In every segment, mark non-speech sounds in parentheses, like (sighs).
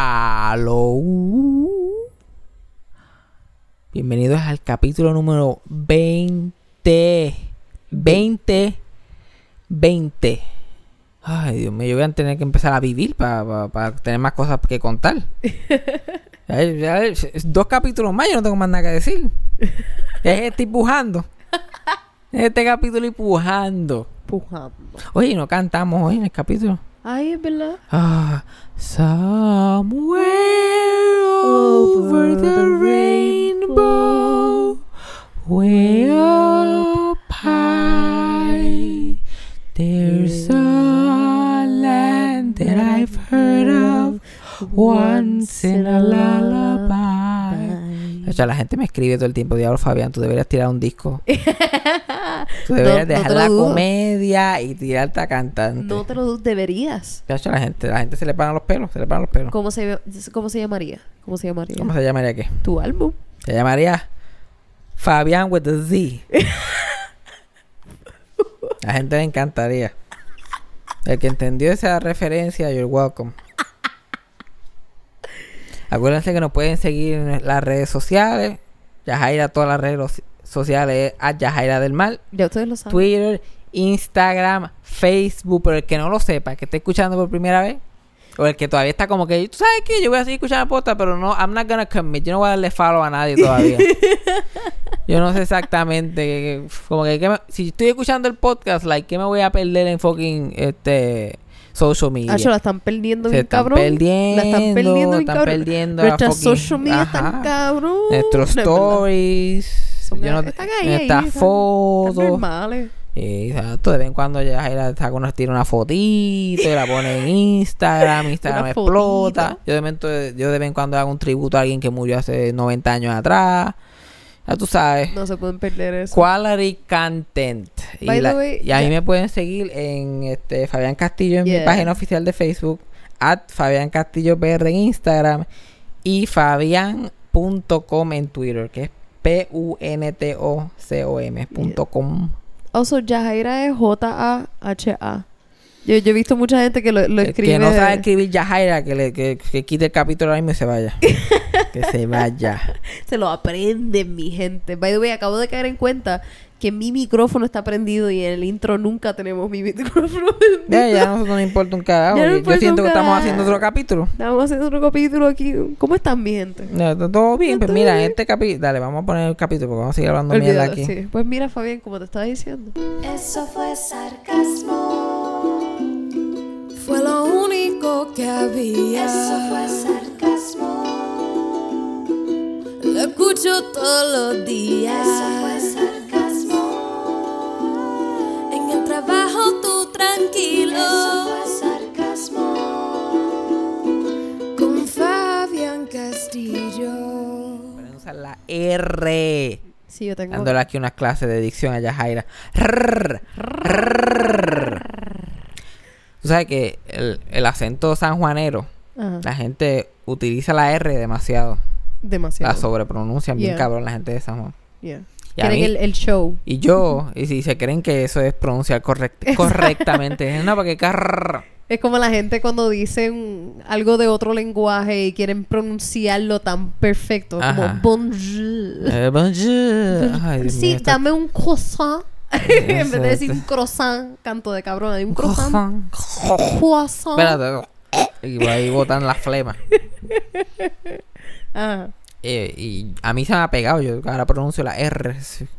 Aló. Bienvenidos al capítulo número 20. 20. 20. Ay, Dios mío, yo voy a tener que empezar a vivir para tener más cosas que contar. (laughs) Ya- ya- dos capítulos más, yo no tengo más nada que decir. Es estoy pujando. Este capítulo y pujando. Pujando. Oye, no cantamos hoy en el capítulo. Ay, es verdad. Ah, somewhere over the rainbow, way up high, there's a land that I've heard of once in a lullaby. O sea, la gente me escribe todo el tiempo, diablo Fabián, tú deberías tirar un disco. (laughs) Tú deberías No- dejar la comedia y tirarte a cantante. No te lo deberías. Chacho, la gente, la gente se le paran los pelos, se le paran los pelos. ¿Cómo se, cómo se llamaría? ¿Cómo se llamaría? ¿Cómo se llamaría qué? Tu álbum. Se llamaría Fabián with the Z. (laughs) La gente le encantaría. El que entendió esa referencia, you're welcome. Acuérdense que nos pueden seguir en las redes sociales. Yajaira, todas las redes sociales, a Yajaira del Mal. Ya ustedes lo saben. Twitter, Instagram, Facebook, pero el que no lo sepa, el que esté escuchando por primera vez, o el que todavía está como que, tú sabes que yo voy a seguir escuchando el podcast, pero no, I'm not gonna commit, yo no voy a darle follow a nadie todavía. (laughs) yo no sé exactamente, que- que- como que, que me- si estoy escuchando el podcast, like, ¿qué me voy a perder en fucking, este, social media? Acho, la están perdiendo Se bien están cabrón. perdiendo, La están perdiendo bien están cabrón. perdiendo Nuestras fucking- social media están cabrón. Nuestros No stories, Son- yo no- están ahí, nuestras ahí, fotos. Están normales. Sí, exacto. De vez en cuando ya saca una, tira una fotito y la pone en Instagram. (laughs) Instagram explota. Yo de, momento- yo de vez en cuando hago un tributo a alguien que murió hace 90 años atrás. Ya tú sabes. No se pueden perder eso. Quality content. Y, By the la- way, y a mí ya- me pueden seguir en este Fabián Castillo en mi página oficial de Facebook. At Fabián Castillo PR en Instagram. Y Fabián.com en Twitter. Que es P-U-N-T-O-C-O-M. punto com. Also, Yajaira es J-A-H-A. Yo, yo he visto mucha gente que lo, lo escribe. que no sabe escribir Yajaira, que, le, que, que quite el capítulo mismo y se vaya. (laughs) que se vaya. (laughs) Se lo aprenden, mi gente. By the way, acabo de caer en cuenta que mi micrófono está prendido y en el intro nunca tenemos mi (laughs) micrófono prendido. Ya, ya no nos importa un carajo. No Yo siento que estamos haciendo otro capítulo. Estamos haciendo otro capítulo aquí. ¿Cómo están, mi gente? No, to- todo bien, pues mira, en bien. este capítulo, dale, vamos a poner el capítulo porque vamos a seguir hablando mierda aquí. sí. Pues mira, Fabián, como te estaba diciendo. Eso fue sarcasmo. Fue lo único que había. Eso fue sarcasmo. Lo escucho todos los días. Eso fue sarcasmo. En el trabajo tú tranquilo. Eso fue sarcasmo. Con Fabián Castillo. Pueden usar la R. Sí, yo tengo. Dándole aquí unas clases de dicción a Yajaira. Rrr, rrr. Tú sabes que el, el acento sanjuanero, Ajá. la gente utiliza la R demasiado. Demasiado. La sobrepronuncian bien cabrón la gente de San Juan. Yeah. Y Quieren mí- el, el show. Y yo, y si se creen que eso es pronunciar correct- (laughs) correctamente, no, porque carr, Es como la gente cuando dicen algo de otro lenguaje y quieren pronunciarlo tan perfecto. Ajá. Como bonjour. eh, bonjour. Ay, sí, mío, dame un croissant. (laughs) en vez de decir Exacto. croissant, canto de cabrón. Hay un croissant. Croissant. Espérate. Y ahí botan las flemas. (laughs) Ajá. Eh, y a mí se me ha pegado. Yo ahora pronuncio la R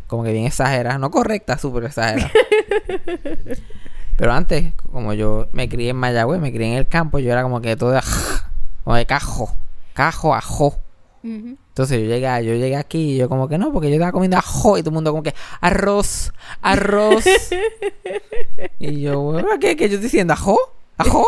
como que bien exagerada. No correcta, súper exagerada. (laughs) Pero antes, como yo me crié en Mayagüez, me crié en el campo, yo era como que todo de, (laughs) como de cajo. Cajo, ajo. Entonces yo llegué, yo llegué aquí y yo como que no, porque yo estaba comiendo ajo y todo el mundo como que arroz, arroz. (laughs) y yo, ¿qué, ¿qué yo estoy diciendo? ¿Ajo? ¿Ajo?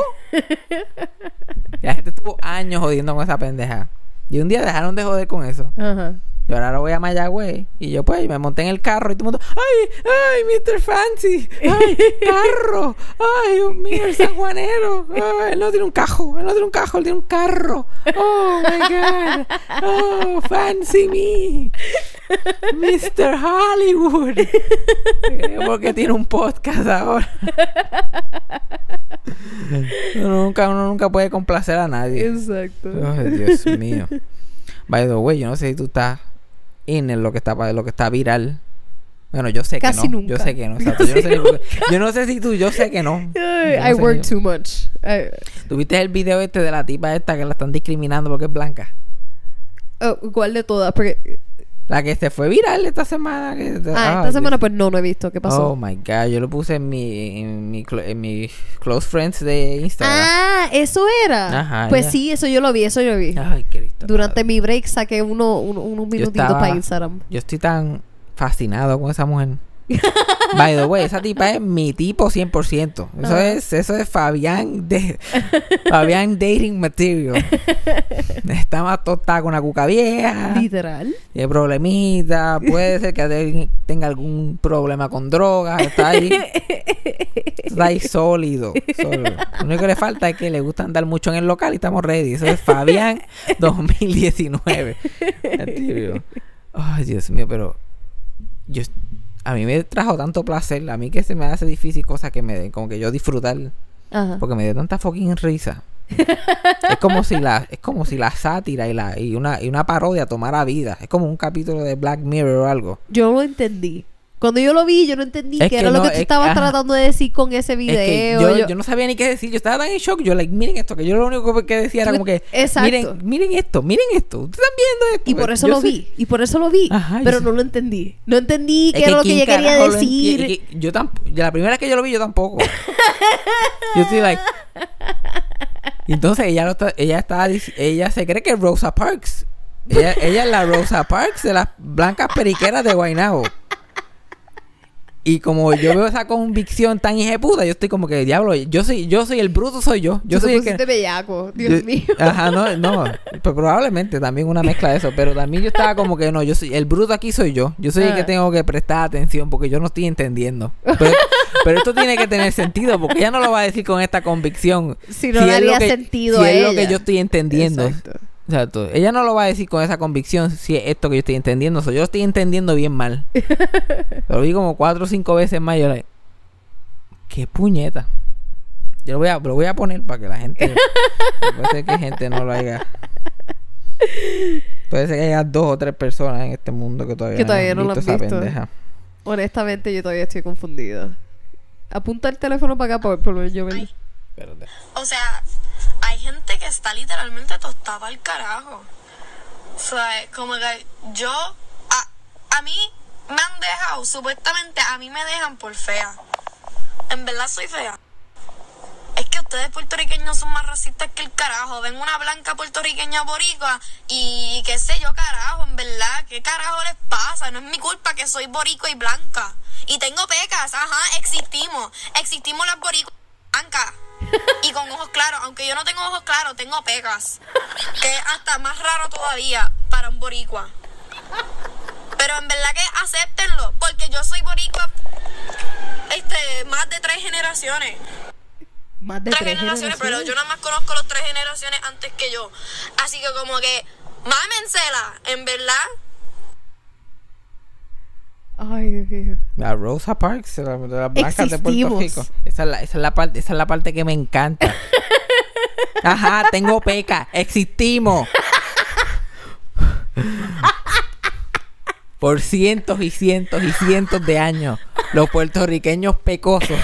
y la gente estuvo años jodiendo con esa pendeja. Y un día dejaron de joder con eso. Ajá. Yo ahora voy a Mayagüez y yo pues me monté en el carro y todo el mundo, ¡ay, ay, Mr. Fancy! ¡Ay, (laughs) carro! ¡Ay, Dios mío, el sanjuanero! ¡Ay, él no tiene un cajo! ¡Él no tiene un cajo! ¡Él tiene un carro! Oh my god. Oh, fancy me. Mr. Hollywood. Porque tiene un podcast ahora. Uno nunca, uno nunca puede complacer a nadie. Exacto. Ay, Dios mío. By the way, yo no sé si tú estás in en lo que está lo que está viral. Bueno, yo sé Casi que no. nunca. Yo sé que no. exacto. Yo, no sé qué- yo no sé si tú, yo sé que no. Yo I work too much. I- ¿Tuviste el video este de la tipa esta que la están discriminando porque es blanca? oh, ¿Cuál de todas? Porque, La que se fue viral esta semana. que- ah, esta semana pues no, no he visto. ¿Qué pasó? Oh my god, yo lo puse en mi, en mi, en mi close friends de Instagram. ah, eso era. Ajá, pues ya. sí, eso yo lo vi, eso yo lo vi. Ay, Cristo. Durante padre. mi break saqué uno, uno- unos minutitos estaba- para Instagram. Yo estoy tan fascinado con esa mujer. By the way, esa tipa es mi tipo 100%. Eso es eso es Fabián de Fabián dating material. Está más tostada con la cuca vieja. Literal. Tiene problemita. Puede ser que te- tenga algún problema con drogas. Está ahí. Está ahí sólido, sólido. Lo único que le falta es que le gusta andar mucho en el local y estamos ready. Eso es Fabián 2019. El tío. Ay, Dios mío, pero yo a mí me trajo tanto placer, a mí que se me hace difícil cosas que me den, como que yo disfrutar, Ajá. porque me dio tanta fucking risa. es como si la es como si la sátira y la y una y una parodia tomara vida. Es como un capítulo de Black Mirror o algo. Yo lo entendí. Cuando yo lo vi, yo no entendí Es qué que era lo no, que tú es- estabas ajá. tratando de decir con ese Es video. que yo, yo- yo no sabía ni qué decir. Yo estaba tan en shock. Yo, like, miren esto. Que yo lo único que decía era como que. Exacto. Miren, miren esto, miren esto. Ustedes están viendo esto. Y por eso Yo lo vi. Y por eso lo vi. Ajá, pero no lo entendí. No entendí qué era lo que ¿quién ella quería decir. enti- es que yo tampoco. La primera vez que yo lo vi, yo tampoco. (laughs) yo estoy like. Entonces ella lo está, ella está, ella se cree que es Rosa Parks. Ella, ella es la Rosa Parks de las blancas periqueras de Guaynabo. Y como yo veo esa convicción tan puta, yo estoy como que diablo, yo soy, yo soy el bruto, soy yo. Yo Tú soy el que. bellaco. Dios Yo- mío. Ajá, no, no. (laughs) Pues probablemente también una mezcla de eso. Pero también yo estaba como que no, yo soy, el bruto aquí soy yo. Yo soy el que Ah. tengo que prestar atención porque yo no estoy entendiendo. Pero, pero esto tiene que tener sentido porque ella no lo va a decir con esta convicción. (laughs) Si no es le haría lo que- sentido si a es lo que ella. yo estoy entendiendo. Exacto. Exacto. Ella no lo va a decir con esa convicción si es esto que yo estoy entendiendo. So, yo lo estoy entendiendo bien mal. (laughs) lo vi como cuatro o cinco veces más. y Yo like, qué puñeta. Yo lo voy a, lo voy a poner para que la gente. (laughs) puede ser que gente no lo haya. Puede ser que haya dos o tres personas en este mundo que todavía, Que todavía no lo han esa visto. pendeja. Honestamente, yo todavía estoy confundida. Apunta el teléfono para acá por, por yo. O sea, está literalmente tostada al carajo. O sea, como que yo, a, a mí me han dejado, supuestamente a mí me dejan por fea. En verdad soy fea. Es que ustedes puertorriqueños son más racistas que el carajo. Ven una blanca puertorriqueña boricua y qué sé yo, carajo, en verdad. ¿Qué carajo les pasa? No es mi culpa que soy boricua y blanca. Y tengo pecas, ajá, existimos. Existimos las boricuas blancas. (laughs) Y con ojos claros, aunque yo no tengo ojos claros, tengo pecas. Que es hasta más raro todavía para un boricua. Pero en verdad que acéptenlo, porque yo soy boricua este, más de tres generaciones. Más de Tres, tres, generaciones, pero yo nada más conozco los tres generaciones antes que yo. Así que como que, mámensela, en verdad. Ay, Dios mío. La Rosa Parks, de la- de las blancas de Puerto. Rico. Esa es, la, esa, es la parte, esa es la parte que me encanta. (laughs) Ajá, tengo peca. Existimos. Por cientos y cientos y cientos de años, los puertorriqueños pecosos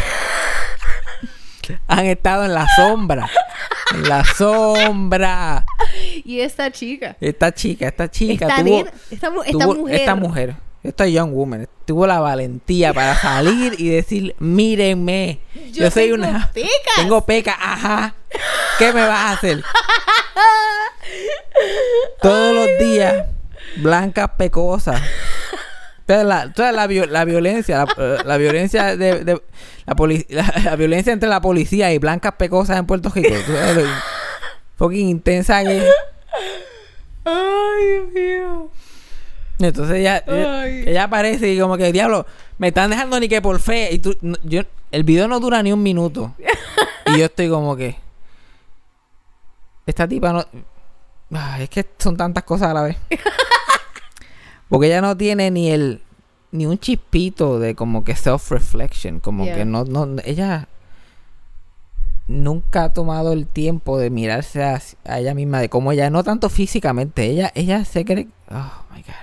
han estado en la sombra. En la sombra. Y esta chica. Esta chica, esta chica Esta, tuvo, esta, mu- esta tuvo- mujer. esta mujer, esta young woman, tuvo la valentía para salir y decir, mírenme, yo, Yo soy tengo una... pecas". Tengo peca, ajá. ¿Qué me vas a hacer? (laughs) Todos los días, blancas pecosas. La, toda la, vio- la violencia, la, eh, la violencia de, de- la, la, violencia entre la policía y blancas pecosas en Puerto Rico. Fucking intensa que. Ay, Dios mío. Entonces ella, ella, Ay. ella aparece y como que, diablo, me están dejando ni que por fe. Y tú, no- yo, el video no dura ni un minuto. y yo estoy como que... Esta tipa no... Ay, es que son tantas cosas a la vez. (laughs) Porque ella no tiene ni el ni un chispito de como que self-reflection, como Yeah. que no, no, ella nunca ha tomado el tiempo de mirarse a, a ella misma, de cómo ella, no tanto físicamente, ella, ella se cree, oh my god,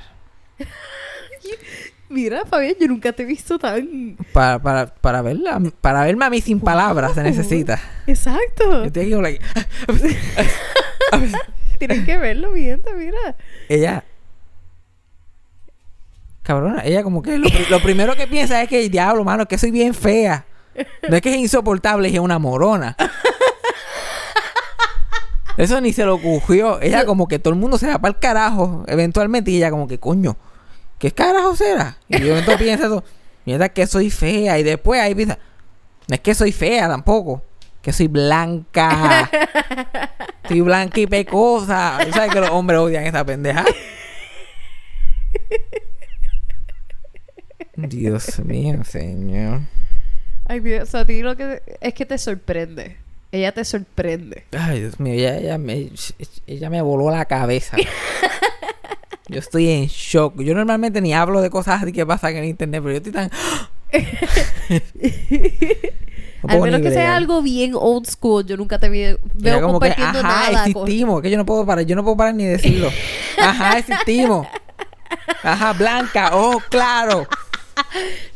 Mira, Fabián, yo nunca te he visto tan... para, para, para verla, para verme a mí sin palabras se necesita. Exacto. Yo estoy aquí como like, (laughs) Tienes que verlo, mi gente, mira. ella cabrona ella como que lo, pri- lo primero que piensa es que diablo mano es que soy bien fea no es que es insoportable es una morona eso ni se lo ocurrió ella como que todo el mundo se va para el carajo eventualmente y ella como que coño ¿qué carajo será? y de momento piensa eso mierda que soy fea y después ahí piensa no es que soy fea tampoco que soy blanca (laughs) Estoy blanca y pecosa. ¿Tú ¿Sabes que los hombres odian esa pendeja? Dios mío, señor. Ay, mira, o sea, a ti lo que es que te sorprende. Ella te sorprende. Ay, Dios mío, ella, ella me, ella me voló la cabeza. (laughs) Yo estoy en shock. Yo normalmente ni hablo de cosas así que pasan en internet, pero yo estoy tan... (laughs) No Al menos que sea algo bien old school, yo nunca te veo como que, compartiendo ajá, nada. con- existimos. Que yo no puedo parar, yo no puedo parar ni decirlo. Ajá, existimos. Ajá, blanca, oh, claro.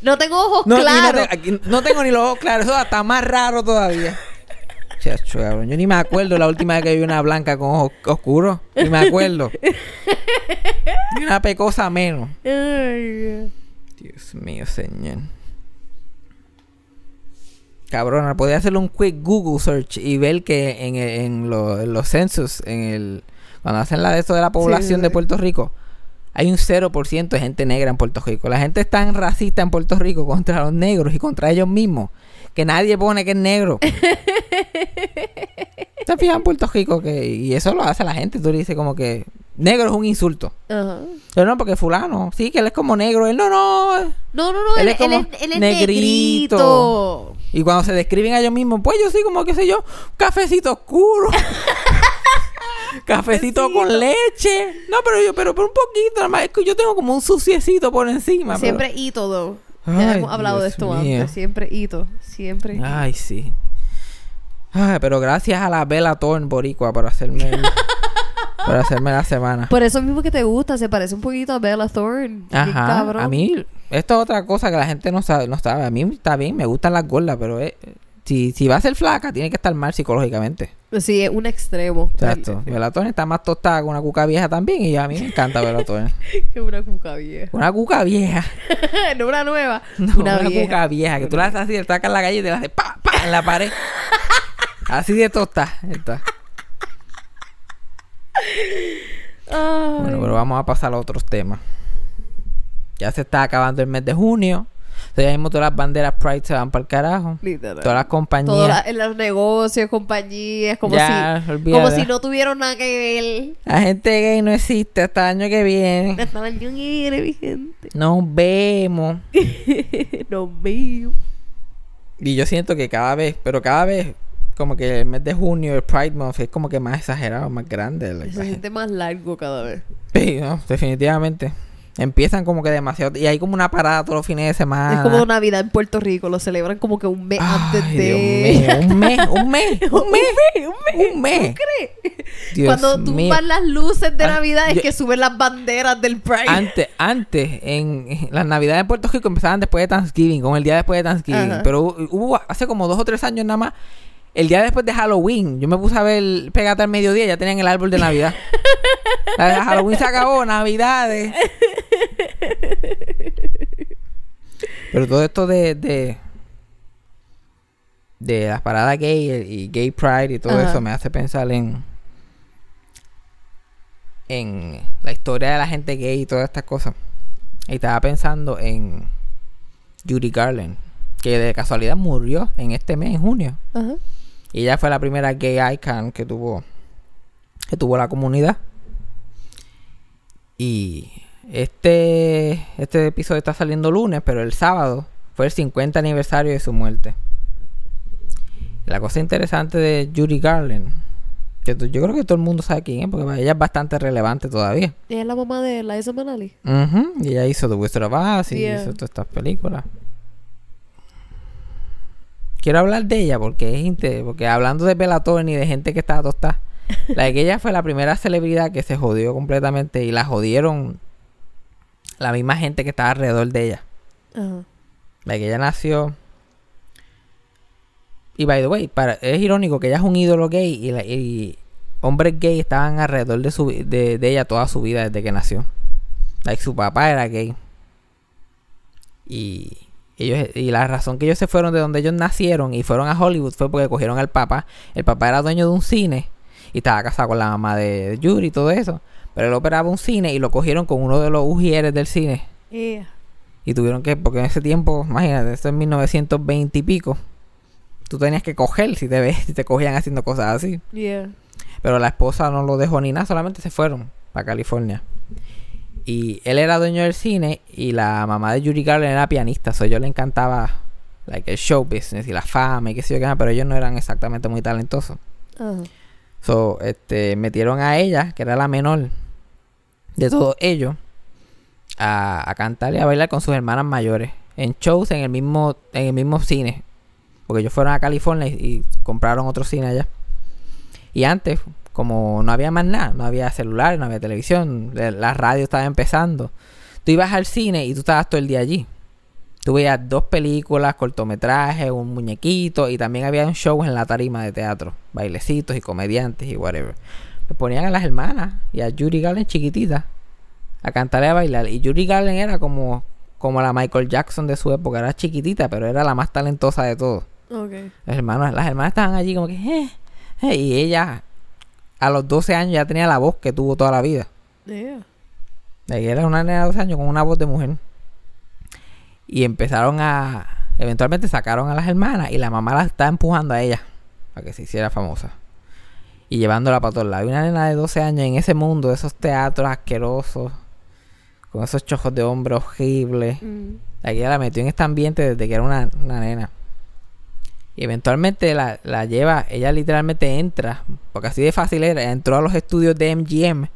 No tengo ojos No, y no claros. te- aquí no tengo ni los ojos claros. Eso está más raro todavía. Chacho, cabrón. Yo ni me acuerdo la última vez que vi una blanca con ojos oscuros. Ni me acuerdo. Ni una pecosa menos. Ay, Dios mío, señor. Cabrona, podía hacerle un quick Google search y ver que en, en lo- en los censos, en el cuando hacen la de esto de la población sí, de. Puerto Rico, hay un 0% de gente negra en Puerto Rico. La gente es tan racista en Puerto Rico contra los negros y contra ellos mismos que nadie pone que es negro. (laughs) ¿Te fijas en Puerto Rico? que Y eso lo hace la gente. Tú le dices como que negro es un insulto. Ajá. Pero no, porque fulano, sí, que él es como negro. Él no, no. No, no, no, Él él, es como él es, él es negrito. negrito. Y cuando se describen a ellos mismos, pues yo sí, como qué sé yo, cafecito oscuro. (laughs) cafecito con leche. No, pero yo, pero por un poquito, nada más. Es que yo tengo como un suciecito por encima. pero- Siempre hito, Ya hemos hablado de esto mío. antes. Siempre hito. Siempre. Ay, sí. Ay, pero gracias a la Bella Thorne boricua por hacerme el- (laughs) por hacerme la semana. Por eso mismo que te gusta, se parece un poquito a Bella Thorne. Ajá. cabrón. A mí, esto es otra cosa que la gente no sabe, no sabe. A mí está bien, me gustan las gordas, pero eh, si, si va a ser flaca, tiene que estar mal psicológicamente. Sí, es un extremo. Exacto. Bella Thorne está más tostada con una cuca vieja también y a mí me encanta Bella Thorne. (laughs) Que una cuca vieja. Una cuca vieja. (laughs) no una nueva. (laughs) No, una, una, vieja. cuca vieja. Que tú la haces así, le sacas la calle y te la haces pa, pa en la pared. así de tostada. está. Bueno, pero vamos a pasar a otros temas. Ya se está acabando el mes de junio. Ya mismo todas las banderas Pride se van para el carajo. Literal. Todas las compañías. La- en los negocios, compañías, como Ya, si olvídate. como si no tuvieron nada que La gente gay no existe hasta el año que viene. ver. Hasta el año que viene, mi gente. (laughs) Nos vemos. Nos veo. Y yo siento que cada vez, pero cada vez, como que el mes de junio, el Pride Month, es como que más exagerado, más grande. la Se gente. siente más largo cada vez. Sí, no, definitivamente. Empiezan como que demasiado. Y hay como una parada todos los fines de semana. Es como Navidad en Puerto Rico, lo celebran como que un mes antes de. Dios mío, (laughs) un mes, un mes, un mes, un mes. un mes. Dios Cuando tumban las luces de Ah, Navidad es yo- que suben las banderas del Pride. Antes, antes, en en las navidades en Puerto Rico empezaban después de Thanksgiving, con el día después de Thanksgiving. Ajá. Pero hu- hubo hace como dos o tres años nada más, el día después de Halloween. Yo me puse a ver Pégate al mediodía, ya tenían el árbol de Navidad. (laughs) Halloween se acabó, Navidades. (laughs) Pero todo esto de, de, de las paradas gay y gay pride y todo Ajá. eso me hace pensar en en la historia de la gente gay y todas estas cosas. Y estaba pensando en Judy Garland, que de casualidad murió en este mes, en junio. Ajá. Y ella fue la primera gay icon que tuvo que tuvo la comunidad. Y este este episodio está saliendo lunes, pero el sábado fue el 50 aniversario de su muerte. La cosa interesante de Judy Garland Que yo creo que todo el mundo sabe quién es, porque ella es bastante relevante todavía. Ella es la mamá de Liza Minnelli. Ujú, Y ella hizo The Wizard of Oz y Yeah. hizo todas estas películas. Quiero hablar de ella porque es inte- porque hablando de Bellator ni de gente que estaba tostada. (laughs) la que ella fue la primera celebridad que se jodió completamente y la jodieron la misma gente que estaba alrededor de ella. Ajá. La que ella nació. Y by the way, para, es irónico que ella es un ídolo gay y, la- y hombres gay estaban alrededor de, su, de, de ella toda su vida desde que nació. Like, su papá era gay. Y ellos y la razón que ellos se fueron de donde ellos nacieron y fueron a Hollywood fue porque cogieron al papá. El papá era dueño de un cine y estaba casado con la mamá de, de Yuri y todo eso. Pero él operaba un cine y lo cogieron con uno de los ujieres del cine. Y tuvieron que, porque en ese tiempo, imagínate, esto es 1920 y pico. Tú tenías que coger si te ves, si te cogían haciendo cosas así. Yeah. Pero la esposa no lo dejó ni nada, solamente se fueron para California. Y él era dueño del cine y la mamá de Yuri Garland era pianista. So, ellos le encantaba like, el show business y la fama y qué sé yo qué más, pero ellos no eran exactamente muy talentosos. Ajá. So, este, metieron a ella, que era la menor de todos ellos, a, cantar y a bailar con sus hermanas mayores. En shows en el mismo, en el mismo cine. Porque ellos fueron a California y, compraron otro cine allá. Y antes, como no había más nada, no había celulares, no había televisión, la radio estaba empezando. Tú ibas al cine y tú estabas todo el día allí. Tú veías dos películas, cortometrajes, un muñequito y también había un show en la tarima de teatro, bailecitos y comediantes y whatever. Me ponían a las hermanas y a Yuri Garland chiquitita a cantar y a bailar. Y Yuri Garland era como, como la Michael Jackson de su época, era chiquitita, pero era la más talentosa de todos. Las hermanas, las hermanas estaban allí como que, eh, eh, y ella a los 12 años ya tenía la voz que tuvo toda la vida. Yeah. De que era una nena de 12 años con una voz de mujer. Y empezaron a. Eventualmente sacaron a las hermanas y la mamá la estaba empujando a ella para que se hiciera famosa. Y llevándola para todos lados. Y una nena de 12 años en ese mundo, de esos teatros asquerosos, con esos chojos de hombre horribles. Mm. Ella la metió en este ambiente desde que era una, una nena. Y eventualmente la, la lleva, ella literalmente entra, porque así de fácil era, entró a los estudios de MGM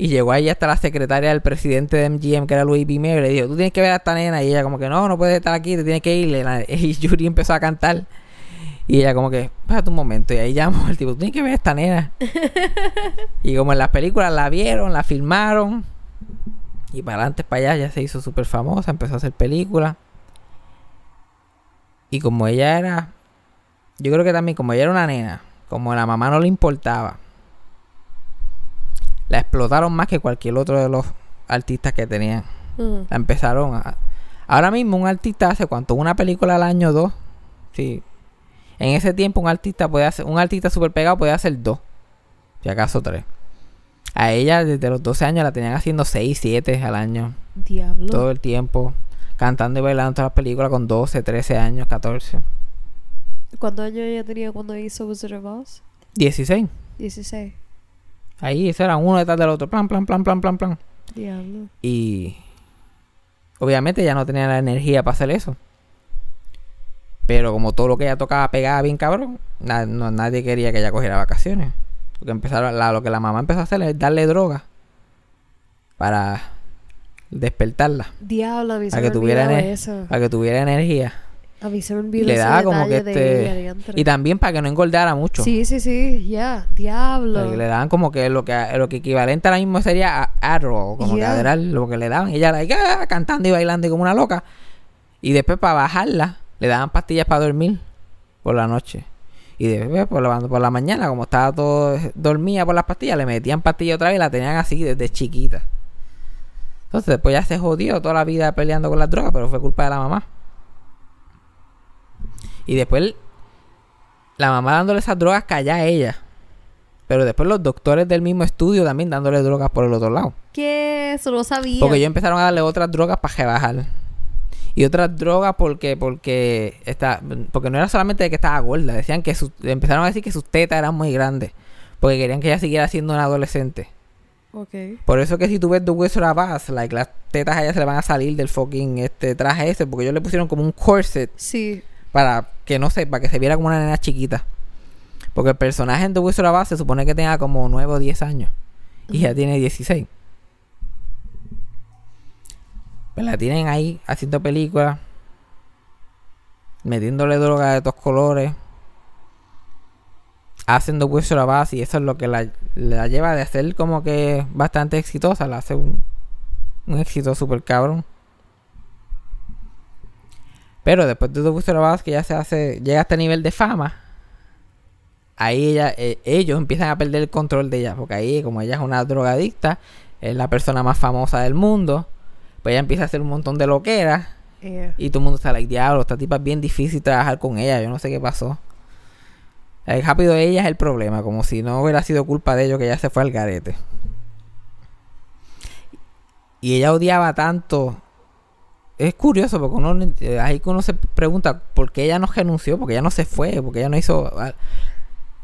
y llegó ahí hasta la secretaria del presidente de MGM, que era Louis B. Mayer, y le dijo, tú tienes que ver a esta nena. Y ella como que, no, no puedes estar aquí, te tienes que ir. Y (laughs) Yuri empezó a cantar. Y ella como que, espérate un momento. Y ahí llamó el tipo, tú tienes que ver a esta nena. (laughs) y como en las películas la vieron, la filmaron. Y para adelante, para allá, ya se hizo súper famosa, empezó a hacer películas. Y como ella era, yo creo que también como ella era una nena, como a la mamá no le importaba, la explotaron más que cualquier otro de los artistas que tenían. Ajá. La empezaron a... Ahora mismo un artista hace cuánto, una película al año dos. Sí. En ese tiempo un artista puede hacer, un artista super pegado puede hacer dos. Si acaso tres. A ella desde los 12 años la tenían haciendo 6, 7 al año. Diablo. Todo el tiempo. Cantando y bailando todas las películas con 12, 13 años, 14. ¿Cuántos años ella tenía cuando hizo Wizard of Oz? 16. 16. Ahí, ese era uno detrás del otro. Plan, plan, plan, plan, plan, plan. Diablo. Y obviamente ya no tenía la energía para hacer eso. Pero como todo lo que ella tocaba pegaba bien cabrón, na- no- nadie quería que ella cogiera vacaciones. Porque empezaron, la- lo que la mamá empezó a hacer es darle droga para despertarla, Diablo, a para que tuviera eso. para que tuviera energía. A mí se me Y olvidó le daba como que este y también para que no engordara mucho. Sí, sí, sí, ya. Diablo. Porque le daban como que lo que lo que equivalente ahora mismo sería a Adderall, como que Yeah. Adderall, lo que le daban. Y ella like, ah, cantando y bailando y como una loca. Y después para bajarla, le daban pastillas para dormir por la noche. Y después por la, por la mañana, como estaba todo dormía por las pastillas, le metían pastillas otra vez y la tenían así desde chiquita. Entonces después ya se jodió toda la vida peleando con las drogas, pero fue culpa de la mamá. Y después la mamá dándole esas drogas calla a ella. Pero después los doctores del mismo estudio también dándole drogas por el otro lado. ¿Qué? Eso no sabía. Porque ellos empezaron a darle otras drogas para rebajar. Y otras drogas porque porque está, porque no era solamente de que estaba gorda, decían que sus- empezaron a decir que sus tetas eran muy grandes, porque querían que ella siguiera siendo una adolescente. Ok. Por eso que si tú ves The Wizard of Oz, like, las tetas a ella se le van a salir del fucking este traje ese, porque ellos le pusieron como un corset Sí. para que no se, para que se viera como una nena chiquita. Porque el personaje en The Wizard of Oz se supone que tenga como 9 o 10 años. Y ella tiene 16. Pues la tienen ahí haciendo películas. Metiéndole droga de todos colores. Hacen The Wizard of Oz y eso es lo que la, la lleva de ser como que bastante exitosa. La hace un, un éxito super cabrón. Pero después de of Oz, que ya se hace, llega a este nivel de fama, ahí ella, eh, ellos empiezan a perder el control de ella, porque ahí, como ella es una drogadicta, es la persona más famosa del mundo, pues ella empieza a hacer un montón de loqueras, Yeah. y todo el mundo está like, diablo, esta tipa es bien difícil trabajar con ella, yo no sé qué pasó. El rápido de ella es el problema, como si no hubiera sido culpa de ellos que ella se fue al garete. Y ella odiaba tanto. Es curioso porque uno ahí que uno se pregunta por qué ella no renunció, porque ella no se fue, porque ella no hizo.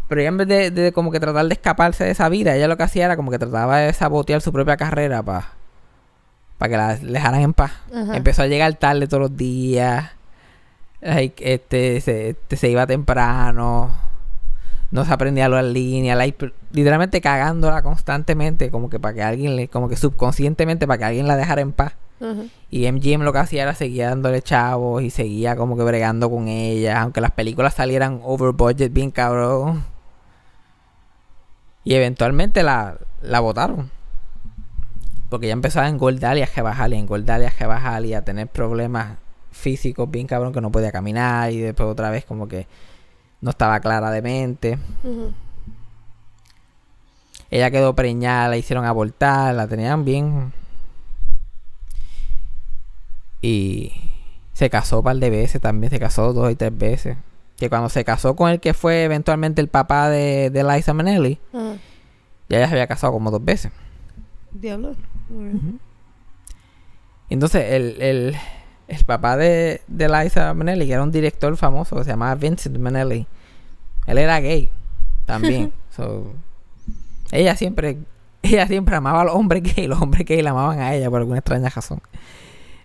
Pero ella en vez de, de como que tratar de escaparse de esa vida, ella lo que hacía era como que trataba de sabotear su propia carrera para para que la dejaran en paz. Ajá. Empezó a llegar tarde todos los días. like, este, se, este, se iba temprano. No se aprendía lo en línea. like, literalmente cagándola constantemente. Como que para que alguien le, como que subconscientemente para que alguien la dejara en paz. Ajá. Y MGM lo que hacía era seguir dándole chavos y seguía como que bregando con ella. Aunque las películas salieran over budget bien cabrón. Y eventualmente la, la votaron. Porque ya empezaba a engordar y a rebajar y a engordar y a rebajar y a tener problemas físicos bien cabrón que no podía caminar y después otra vez como que no estaba clara de mente. Ella quedó preñada, la hicieron abortar, la tenían bien. Y se casó un par de veces también, se casó dos y tres veces. Que cuando se casó con el que fue eventualmente el papá de, de Liza Minnelli, ya ella se había casado como dos veces. Diablo. Entonces, el, el, el papá de, de Liza Minnelli, que era un director famoso, se llamaba Vincent Minnelli, él era gay también. (laughs) So, ella siempre ella siempre amaba a los hombres gay los hombres gay la amaban a ella por alguna extraña razón.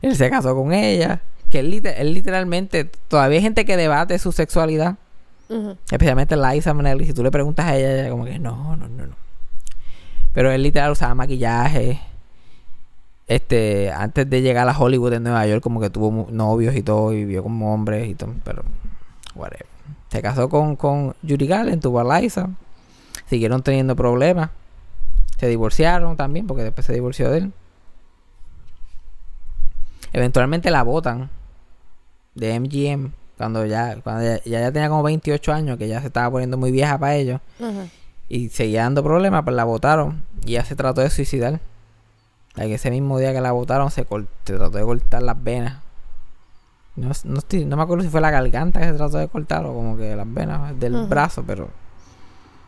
Él se casó con ella, que él, liter- él literalmente, todavía hay gente que debate su sexualidad, especialmente Liza Minnelli, si tú le preguntas a ella, ella como que no, no, no, no. Pero él literal usaba maquillaje. Este, antes de llegar a Hollywood en Nueva York, como que tuvo novios y todo, y vivió como hombres y todo, pero whatever. Se casó con, con Judy Garland, tuvo a Liza. Siguieron teniendo problemas. Se divorciaron también, porque después se divorció de él. Eventualmente la botan de MGM cuando ya, cuando ya, ya tenía como 28 años, que ya se estaba poniendo muy vieja para ellos Ajá. Y seguía dando problemas, pues la votaron y ya se trató de suicidar. Like, ese mismo día que la votaron se, trató de cortar las venas. No, no, estoy- no me acuerdo si fue la garganta que se trató de cortar o como que las venas del brazo, pero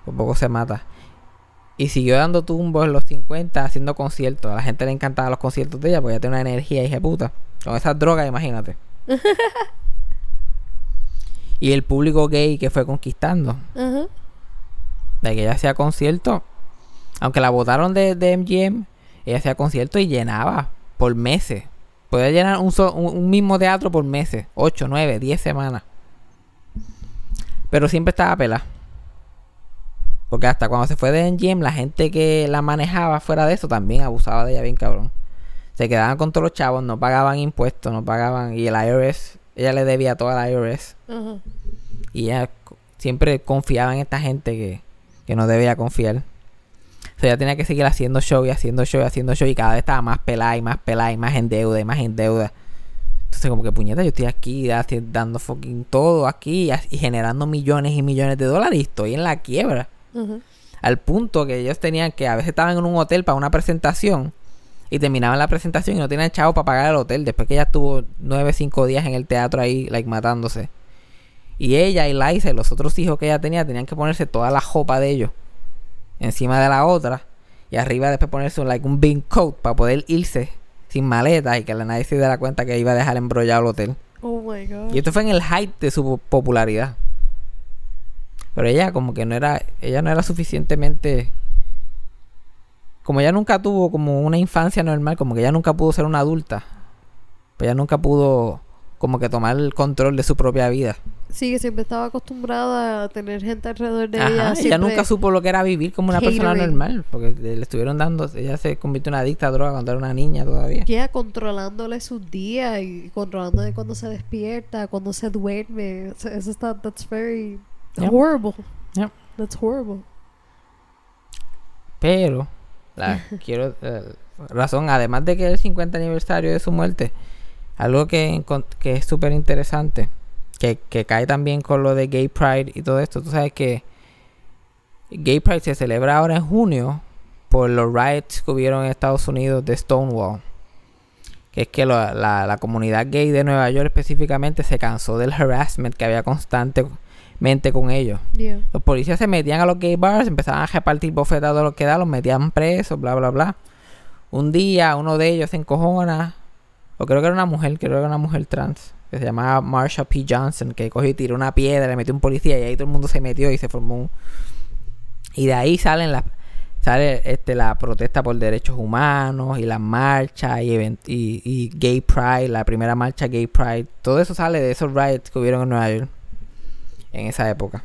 por poco se mata. Y siguió dando tumbos en los 50 haciendo conciertos. A la gente le encantaban los conciertos de ella porque ella tiene una energía hija de puta. Con esas drogas, imagínate. (laughs) y el público gay que fue conquistando Ajá. De que ella hacía conciertos. Aunque la votaron de, de MGM, ella hacía conciertos y llenaba por meses. Podía llenar un, so- un, un mismo teatro por meses. 8, 9, 10 semanas. Pero siempre estaba pelada. Porque hasta cuando se fue de MGM, la gente que la manejaba fuera de eso también abusaba de ella bien cabrón. Se quedaban con todos los chavos, no pagaban impuestos, no pagaban. Y el IRS, ella le debía todo al IRS. Y ella siempre confiaba en esta gente que, que no debía confiar. O sea, ella tenía que seguir haciendo show y haciendo show y haciendo show. Y cada vez estaba más pelada y más pelada y más en deuda y más en deuda. Entonces, como que puñeta, yo estoy aquí dando fucking todo aquí y, generando millones y millones de dólares. Y estoy en la quiebra. Al punto que ellos tenían que, a veces estaban en un hotel para una presentación. Y terminaban la presentación y no tenían chavo para pagar el hotel. Después que ella estuvo nueve, cinco días en el teatro ahí, like, matándose. Y ella y Liza y los otros hijos que ella tenía tenían que ponerse toda la jopa de ellos encima de la otra. Y arriba después ponerse un, like, un big coat para poder irse sin maletas y que la nadie se diera cuenta que iba a dejar embrollado el hotel. Oh my god. Y esto fue en el height de su po- popularidad. Pero ella como que no era, ella no era suficientemente como ella nunca tuvo como una infancia normal, como que ella nunca pudo ser una adulta. Pues ella nunca pudo como que tomar el control de su propia vida. Sí, que siempre estaba acostumbrada a tener gente alrededor de Ajá, ella. ella nunca supo lo que era vivir como una persona normal. Porque le estuvieron dando. Ella se convirtió en una adicta a droga cuando era una niña todavía. Yeah, controlándole sus días y controlándole cuando se despierta, cuando se duerme. Eso está, that's very Yep. horrible. Yep. That's horrible. Pero, la (laughs) quiero. eh, razón, además de que es el 50 aniversario de su muerte, algo que, que es súper interesante, que, que cae también con lo de Gay Pride y todo esto. Tú sabes que Gay Pride se celebra ahora en junio por los riots que hubieron en Estados Unidos de Stonewall. Que es que lo- la, la comunidad gay de Nueva York específicamente se cansó del harassment que había constantemente con ellos. Yeah. Los policías se metían a los gay bars, empezaban a repartir bofetadas de lo que da, los metían presos, bla, bla, bla. Un día uno de ellos se encojona, o creo que era una mujer, creo que era una mujer trans, que se llamaba Marsha P. Johnson, que cogió y tiró una piedra, le metió un policía y ahí todo el mundo se metió y se formó. Y de ahí salen las sale este la protesta por derechos humanos y las marchas y, event- y Gay Pride, la primera marcha Gay Pride, todo eso sale de esos riots que hubieron en Nueva York en esa época.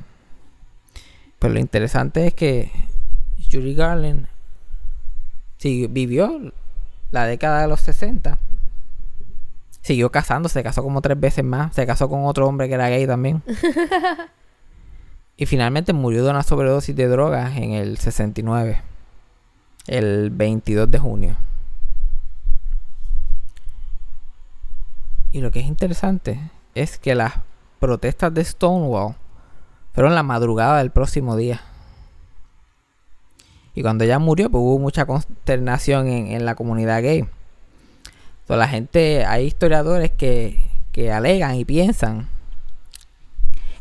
Pero lo interesante es que Judy Garland sí, vivió la década de los 60. Siguió casándose, se casó como tres veces más. Se casó con otro hombre que era gay también. (laughs) y finalmente murió de una sobredosis de drogas en el 69. El 22 de junio. Y lo que es interesante es que las protestas de Stonewall fueron la madrugada del próximo día. Y cuando ella murió, pues hubo mucha consternación en, en la comunidad gay. La gente, hay historiadores que, que alegan y piensan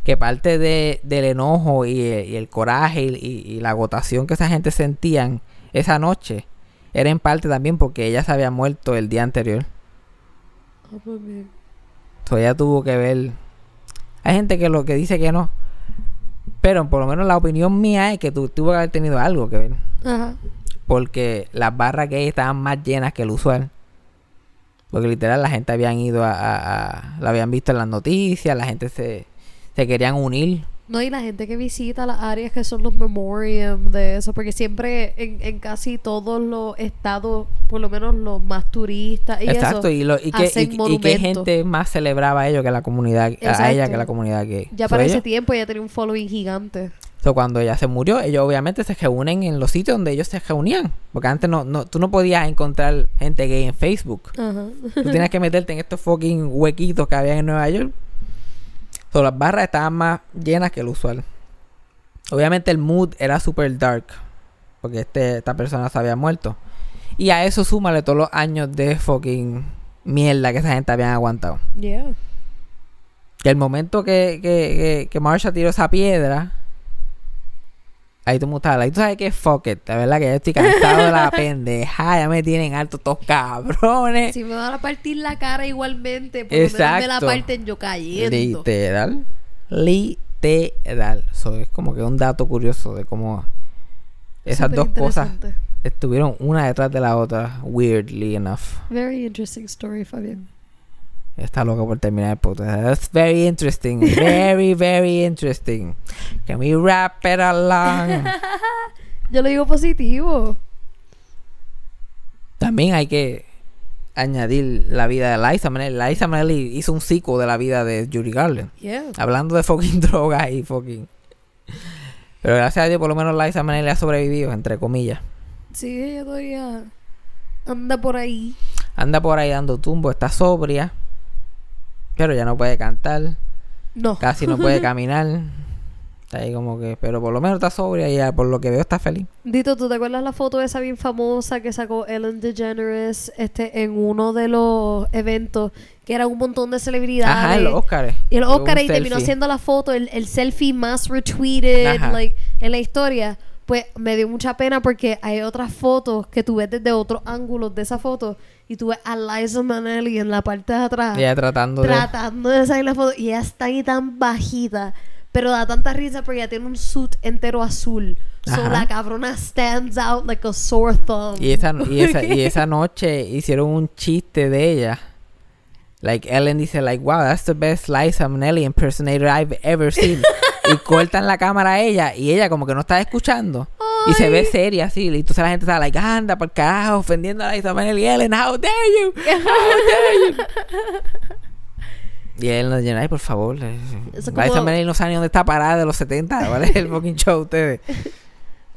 que parte de- del enojo y, y el coraje y, la agotación que esa gente sentían esa noche era en parte también porque ella se había muerto el día anterior. Oh, pues ella tuvo que ver. Hay gente que lo que dice que no. Pero por lo menos la opinión mía es que tu- tuvo que haber tenido algo que ver. Ajá. Porque las barras gay estaban más llenas que el usual. Porque literal la gente habían ido a, a- a- la habían visto en las noticias, la gente se, se querían unir. No, y la gente que visita las áreas que son los memoriam de eso, porque siempre en, en casi todos los estados, por lo menos los más turistas y Exacto, eso, y, lo, y, que, hacen y- y gente más celebraba a ellos que la comunidad, a ella Exacto. que la comunidad gay. ya para ese ellos- tiempo ya tenía un following gigante. So, cuando ella se murió, ellos obviamente se reúnen en los sitios donde ellos se reunían. Porque antes no, no, tú no podías encontrar gente gay en Facebook. Tú tienes que meterte en estos fucking huequitos que había en Nueva York. So, las barras estaban más llenas que el usual. Obviamente el mood era super dark. Porque este, esta persona se había muerto. Y a eso súmale todos los años de fucking mierda que esa gente habían aguantado. Yeah. Que el momento que, que, que, que Marsha tiró esa piedra. Ahí tú mutabas. Ahí tú sabes que fuck it. La verdad que yo estoy cansado de la (laughs) pendeja. Ya me tienen alto estos cabrones. Si me van a partir la cara igualmente, por menos me la Exacto. parten yo cayendo. Literal. Literal. Eso es como que un dato curioso de cómo esas dos cosas estuvieron una detrás de la otra. Weirdly enough. Very interesting story, Fabián. Está loco por terminar el podcast. That's very interesting. Very, very interesting. Can we wrap it along? (laughs) Yo lo digo positivo. También hay que añadir la vida de Liza Minnelli. Liza Minnelli hizo un ciclo de la vida de Judy Garland. Yeah. Hablando de fucking (laughs) drogas y fucking... Pero gracias a Dios por lo menos Liza Minnelli ha sobrevivido, entre comillas. Sí, ella todavía anda por ahí. Anda por ahí dando tumbo, está sobria. Pero ya no puede cantar. No. Casi no puede (laughs) caminar. Está ahí como que... Pero por lo menos está sobria y por lo que veo está feliz. Dito, ¿tú te acuerdas la foto esa bien famosa que sacó Ellen DeGeneres este, en uno de los eventos? Que era un montón de celebridades. Ajá, en los Oscars. Y Hubo Oscar y terminó siendo la foto, el, el selfie más retweeted like, en la historia. Pues me dio mucha pena porque hay otras fotos que tú ves desde otros ángulos de esa foto y tú ves a Liza Minnelli en la parte de atrás Ella tratando de... tratando de salir la foto y ella está ahí tan bajita. Pero da tanta risa porque ella tiene un suit entero azul. So Ajá. la cabrona stands out like a sore thumb. Y esa, y, esa, (laughs) y esa noche hicieron un chiste de ella. Like Ellen dice, like, wow, that's the best Liza Minnelli impersonator I've ever seen. (laughs) y cortan la cámara a ella y ella como que no está escuchando. Y se ve seria así. Y entonces la gente está like, anda por carajo, ofendiendo a Liza Minnelli. Ellen, how dare you? How dare you? y él nos llena, ay, por favor. Eso como- Minnelli no sabe ni dónde está parada de los 70. ¿Cuál es el fucking show de ustedes?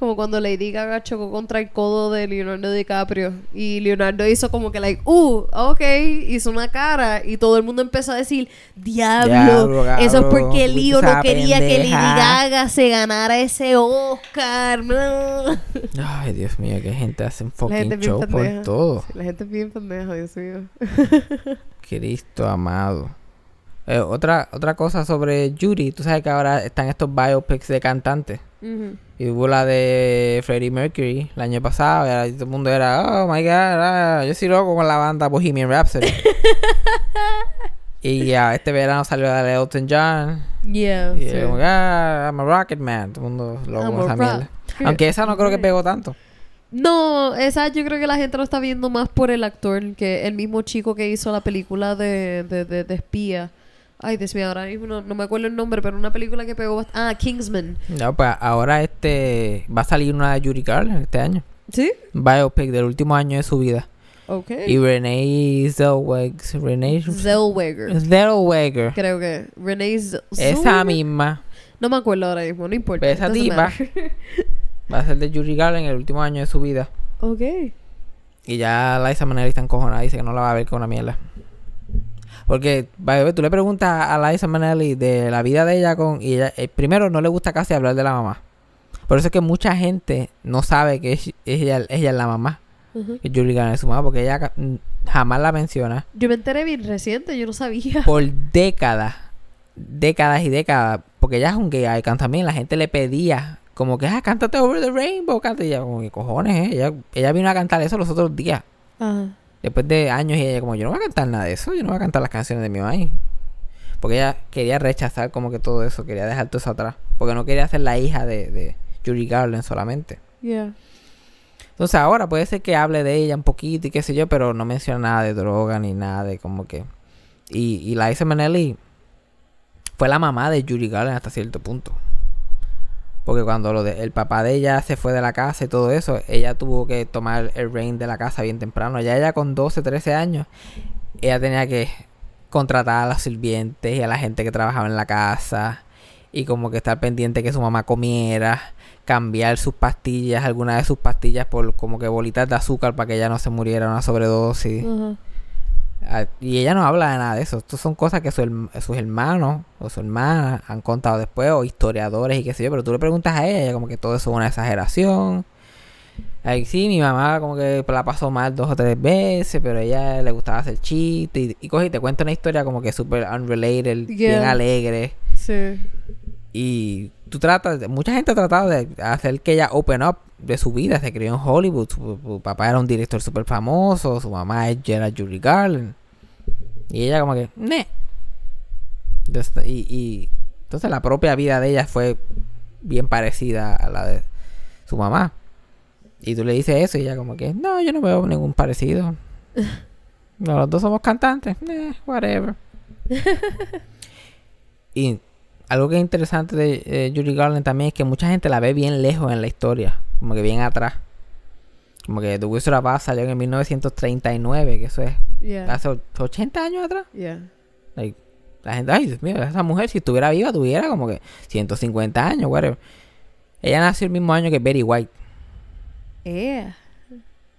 Como cuando Lady Gaga chocó contra el codo de Leonardo DiCaprio. Y Leonardo hizo como que, like, uh, ok. Hizo una cara. Y todo el mundo empezó a decir, diablo. Diablo, cabrón, eso es porque Leo no quería que Lady pendeja". Gaga se ganara ese Oscar. No. Ay, Dios mío, qué gente hace un fucking show por todo. Sí, la gente es bien pendeja, Dios mío. (laughs) Cristo amado. Eh, otra, otra cosa sobre Judy. Tú sabes que ahora están estos biopics de cantantes. Y hubo la de Freddie Mercury el año pasado. Y ahora todo el mundo era, oh my god, ah, yo soy loco con la banda Bohemian Rhapsody. (laughs) y ya este verano salió la de Elton John. Yeah. Y sí. como, ah, I'm a rocket man. Todo el mundo loco con esa mierda. Aunque esa no creo que pegó tanto. No, esa yo creo que la gente lo está viendo más por el actor, que el mismo chico que hizo la película de, de, de, de espía. Ay, Dios mío, ahora mismo no, no me acuerdo el nombre, pero una película que pegó bast- Ah, Kingsman. No, pues ahora este va a salir una de Judy Garland este año. ¿Sí? Biopic del último año de su vida. Ok. Y Renee Zellweger. Renee Zellweger. Zellweger. Creo que. Renee Z- Esa Zellweger. misma. No me acuerdo ahora mismo, no importa. Pues esa tipa. Va a ser de Judy Garland el último año de su vida. ok. Y ya Liza Minnelli está encojonada. Dice que no la va a ver con una mierda. Porque, tú le preguntas a Liza Minnelli de la vida de ella con... Y ella, eh, primero, no le gusta casi hablar de la mamá. Por eso es que mucha gente no sabe que es- ella, ella es la mamá. Que Judy Garland es su mamá. Porque ella jamás la menciona. Yo me enteré bien reciente, yo no sabía. (laughs) por décadas, décadas y décadas, porque ella es un gay icon también, la gente le pedía como que, ah, cántate Over the Rainbow, canta y ella como que cojones, eh? ella, ella vino a cantar eso los otros días, Ajá. Después de años y ella como, yo no voy a cantar nada de eso, yo no voy a cantar las canciones de mi mamá, porque ella quería rechazar como que todo eso, quería dejar todo eso atrás, porque no quería ser la hija de, de Judy Garland solamente. Yeah. Entonces ahora puede ser que hable de ella un poquito y qué sé yo, pero no menciona nada de droga ni nada de como que... Y, y Liza Minnelli fue la mamá de Judy Garland hasta cierto punto. Porque cuando lo de- el papá de ella se fue de la casa y todo eso, ella tuvo que tomar el reign de la casa bien temprano. Ya ella con 12, 13 años, ella tenía que contratar a las sirvientes y a la gente que trabajaba en la casa. Y como que estar pendiente que su mamá comiera, cambiar sus pastillas, algunas de sus pastillas por como que bolitas de azúcar para que ella no se muriera una sobredosis. Ajá. Ah, Y ella no habla de nada de eso. Estas son cosas que su sus hermanos o su hermana han contado después, o historiadores y qué sé yo. Pero tú le preguntas a ella, como que todo eso es una exageración. Ay, sí, mi mamá como que la pasó mal dos o tres veces, pero a ella le gustaba hacer chistes. Y, y coge y te cuenta una historia como que súper unrelated, bien alegre. Sí. Y tú tratas, mucha gente ha tratado de hacer que ella open up de su vida. Se crió en Hollywood. Su, su papá era un director súper famoso. Su mamá era Judy Garland. Y ella como que, ne. Y entonces la propia vida de ella fue bien parecida a la de su mamá. Y tú le dices eso y ella como que, no, yo no veo ningún parecido. (laughs) No, los dos somos cantantes. Eh, whatever. (laughs) y algo que es interesante de eh, Judy Garland también es que mucha gente la ve bien lejos en la historia. Como que bien atrás. Como que The Wizard of Oz salió en 1939, que eso es Yeah. hace och- 80 años atrás. Yeah. Like, la gente, ay, Dios mío, esa mujer si estuviera viva tuviera como que 150 años, whatever. Ella nació el mismo año que Betty White. Yeah.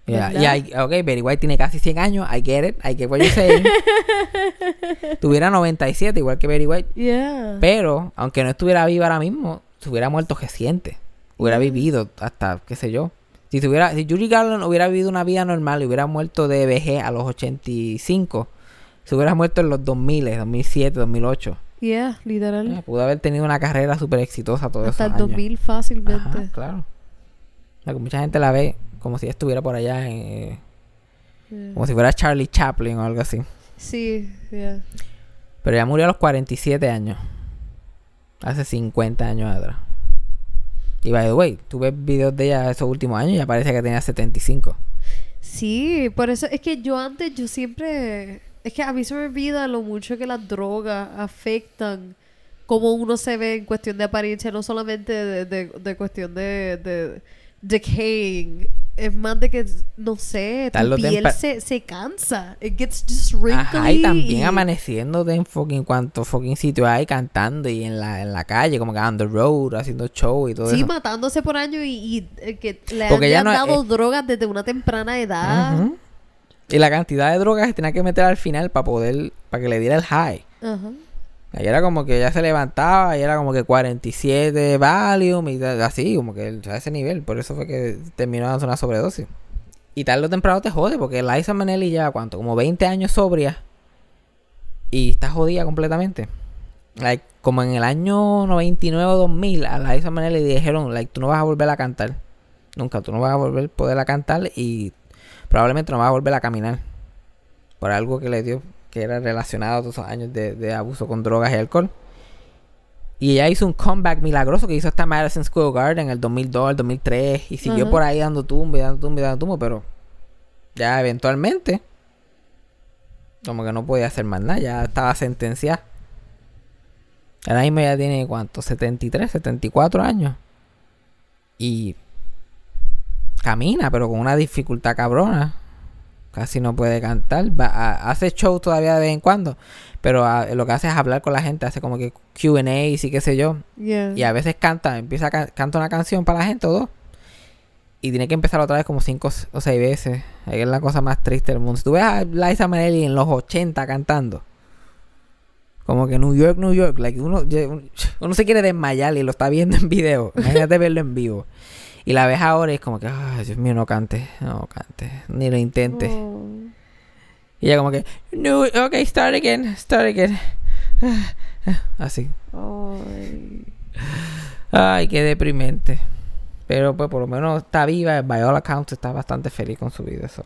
Yeah, ¿Verdad? y hay- ok, Betty White tiene casi 100 años. I get it. I get what you're saying. (laughs) tuviera 97, igual que Betty White. Yeah. Pero, aunque no estuviera viva ahora mismo, se hubiera muerto reciente. Hubiera vivido hasta, qué sé yo. Si tuviera, si Judy Garland hubiera vivido una vida normal y hubiera muerto de vejez a los 85, se hubiera muerto en los 2000, 2007, 2008. Yeah, literal. Eh, Pudo haber tenido una carrera súper exitosa todos Hasta el esos años. 2000 fácilmente. Ajá, claro. O sea, que mucha gente la ve como si estuviera por allá, en, Yeah. como si fuera Charlie Chaplin o algo así. Sí, yeah. Pero ella murió a los 47 años. Hace 50 años atrás. Y by the way, tú ves videos de ella esos últimos años y ya parece que tenía 75. Sí, por eso es que yo antes, yo siempre, Es que a mí se me olvida lo mucho que las drogas afectan cómo uno se ve en cuestión de apariencia, no solamente de, de- de cuestión de, de decaying. Es más de que, no sé, tu piel se, se cansa. It gets just wrinkly. Ajá, y también y- amaneciéndote en fucking cuantos fucking sitios hay cantando y en la, en la calle, como que on the road, haciendo show y todo Sí, eso. matándose por años y, y, eh, que le Porque no es- dado drogas desde una temprana edad. Ujú. Y la cantidad de drogas que tenía que meter al final para poder, para que le diera el high. Ajá. Ahí era como que ya se levantaba y era como que 47 Valium y así, como que a ese nivel. Por eso fue que terminó dando una sobredosis. Y tarde o temprano te jode, porque Liza Minnelli ya, ¿cuánto? Como 20 años sobria. Y está jodida completamente. Like, como en el año 99 o 2000, a Liza Minnelli le dijeron, like, tú no vas a volver a cantar. Nunca, tú no vas a volver a poder a cantar y probablemente no vas a volver a caminar. Por algo que le dio, que era relacionado a todos esos años de, de abuso con drogas y alcohol. Y ella hizo un comeback milagroso que hizo hasta Madison Square Garden en el 2002, el 2003. Y siguió por ahí dando tumbo y dando tumbo y dando tumbo. Pero ya eventualmente, como que no podía hacer más nada. Ya estaba sentenciada. Ahora mismo ya tiene cuánto, 73, 74 años. Y camina, pero con una dificultad cabrona. Casi no puede cantar. Va a- hace show todavía de vez en cuando. Pero ah, lo que hace es hablar con la gente. Hace como que QA y qué sé yo. Yeah. Y a veces canta, empieza a can- canta una canción para la gente o dos. Y tiene que empezar otra vez como cinco o seis veces. Ahí Es la cosa más triste del mundo. Si tú ves a Liza Minnelli en los 80 cantando. Como que New York, New York. Like uno, uno se quiere desmayar y lo está viendo en video. (laughs) Imagínate verlo en vivo. Y la ves ahora y es como que, ay, Dios mío, no cante. No cante. Ni lo intente. Oh. Y ella como que, no, ok, start again, start again. (sighs) Así. Ay. Ay, qué deprimente. Pero pues por lo menos está viva. By all accounts está bastante feliz con su vida. So,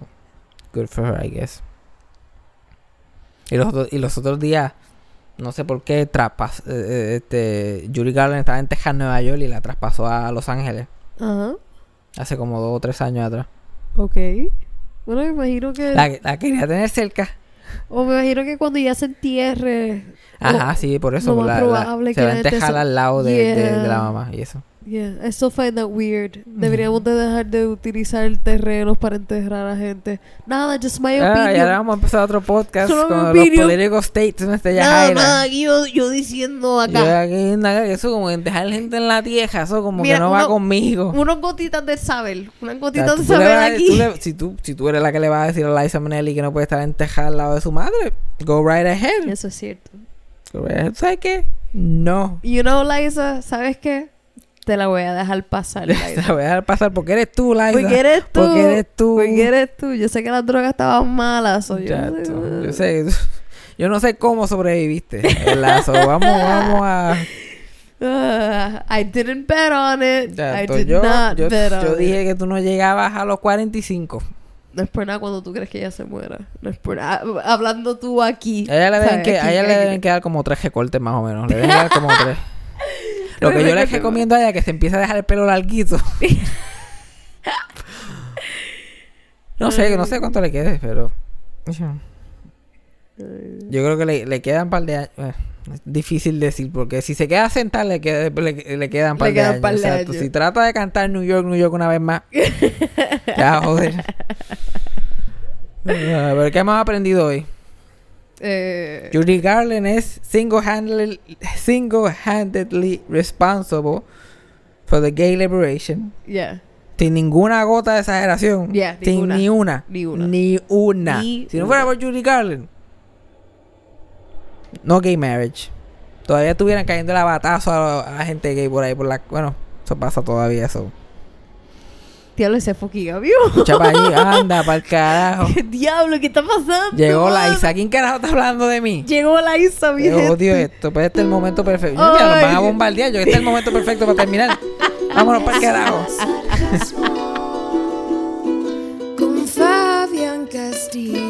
good for her, I guess. Y los, otros- y los otros días, no sé por qué, traspas, eh, eh, este, Julie Garland estaba en Texas, Nueva York y la traspasó a Los Ángeles. Ajá. Hace como dos o tres años atrás. Ok. Bueno, me imagino que... La, la quería tener cerca. O me imagino que cuando ya se entierre... Ajá, sí, por eso. lo más la- la- probable se que va a se- al lado de, de- de la mamá y eso. Yeah, I still find that weird. Deberíamos de dejar de utilizar terrenos para enterrar a gente. Nada, just my Ah, y ahora opinion. vamos a empezar otro podcast Solo con los opinion. political statements de Nada, Yajaira. nada, aquí yo, yo diciendo Yo acá. aquí, nada, eso como dejar gente en la tierra, eso como Mira, que no va uno- conmigo. Unas gotitas de saber. Unas O sea, gotitas de saber vas aquí. tú le- si, tú, si tú eres la que le vas a decir a Liza Minnelli que no puede estar enterrada al lado de su madre, go right ahead. Eso es cierto. Go right ahead. ¿Sabes qué? No. You know, Liza, ¿sabes qué? Te la voy a dejar pasar, (laughs) Te la voy a dejar pasar porque eres tú, Liza. Porque eres tú. Porque eres tú. Porque eres tú. Yo sé que las drogas estaban malas. o yo, Chato, yo sé. (laughs) Yo no sé cómo sobreviviste. ¿verdad? So, vamos, (laughs) vamos a. Ah, I didn't bet on it. I Chato, did yo, not yo, bet on yo it. dije que tú no llegabas a los 45. No es por nada cuando tú crees que ella se muera. No es por nada. Hablando tú aquí. A ella le deben, que, a ella le deben quedar como tres recortes más o menos. Le deben quedar como tres. Lo que yo le (laughs) recomiendo a ella es que se empiece a dejar el pelo larguito. (laughs) no sé, no sé cuánto le quede, pero... Yo creo que le, le quedan un par de años. eh, es difícil decir, porque si se queda sentada le, queda- le, le quedan un par Le de quedan años. par de exacto. años. Si trata de cantar New York, New York una vez más, (laughs) ya joder. A ver, ¿qué hemos aprendido hoy? Eh, Judy Garland es single-handedly, responsible for the gay liberation. yeah. Sin ninguna gota de exageración. Yeah, sin ni una. Ni una. Ni una. Ni si no fuera por Judy Garland. No gay marriage. Todavía estuvieran cayendo la batazo a, a la gente gay por ahí. por la Bueno, eso pasa todavía. Eso. Diablo, ese fuki vio. Escucha para allí, (laughs) anda, para el carajo. ¿Qué diablo, ¿qué está pasando? Llegó la Isa. ¿Quién carajo está hablando de mí? Llegó la Isa, mi Yo odio esto. Pues este es el momento perfecto. Ay. Mira, nos van a bombardear. Yo, este es el momento perfecto para terminar. Vámonos para el carajo. Con Fabián Castillo.